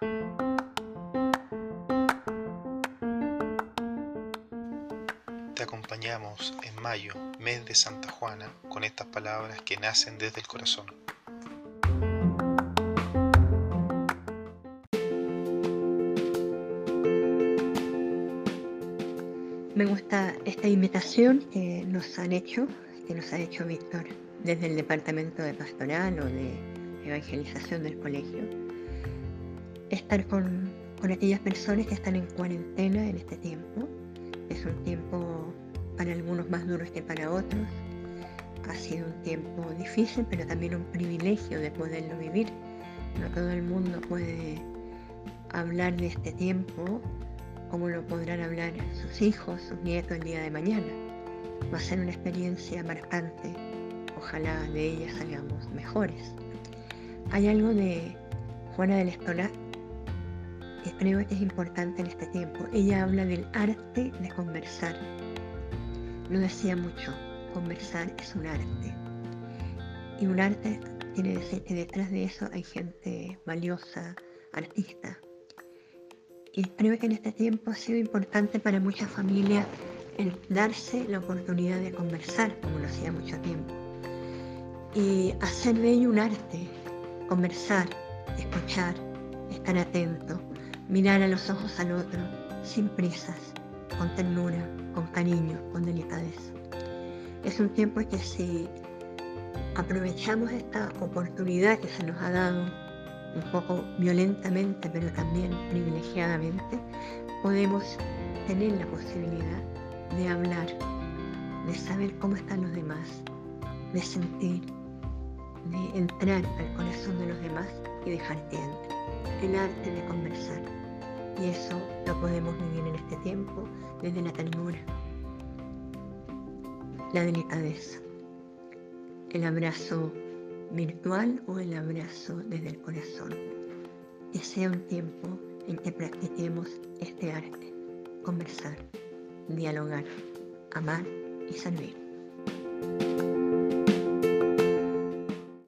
Te acompañamos en mayo, mes de Santa Juana, con estas palabras que nacen desde el corazón. Me gusta esta invitación que nos han hecho, que nos ha hecho Víctor desde el departamento de pastoral o de evangelización del colegio. Estar con, con aquellas personas que están en cuarentena en este tiempo. Es un tiempo para algunos más duro que para otros. Ha sido un tiempo difícil, pero también un privilegio de poderlo vivir. No todo el mundo puede hablar de este tiempo como lo podrán hablar sus hijos, sus nietos el día de mañana. Va a ser una experiencia marcante. Ojalá de ella salgamos mejores. Hay algo de Juana del Estolar que creo que es importante en este tiempo. Ella habla del arte de conversar. No decía mucho, conversar es un arte. Y un arte quiere decir que detrás de eso hay gente valiosa, artista. Y creo que en este tiempo ha sido importante para muchas familias el darse la oportunidad de conversar, como lo hacía mucho tiempo. Y hacer de ello un arte, conversar, escuchar, estar atento, mirar a los ojos al otro, sin prisas, con ternura, con cariño, con delicadeza. Es un tiempo que si aprovechamos esta oportunidad que se nos ha dado un poco violentamente, pero también privilegiadamente, podemos tener la posibilidad de hablar, de saber cómo están los demás, de sentir, de entrar al corazón de los demás y dejar que entre. El arte de conversar. Y eso lo podemos vivir en este tiempo desde la ternura, la delicadeza, el abrazo virtual o el abrazo desde el corazón. Que sea un tiempo en que practiquemos este arte, conversar, dialogar, amar y servir.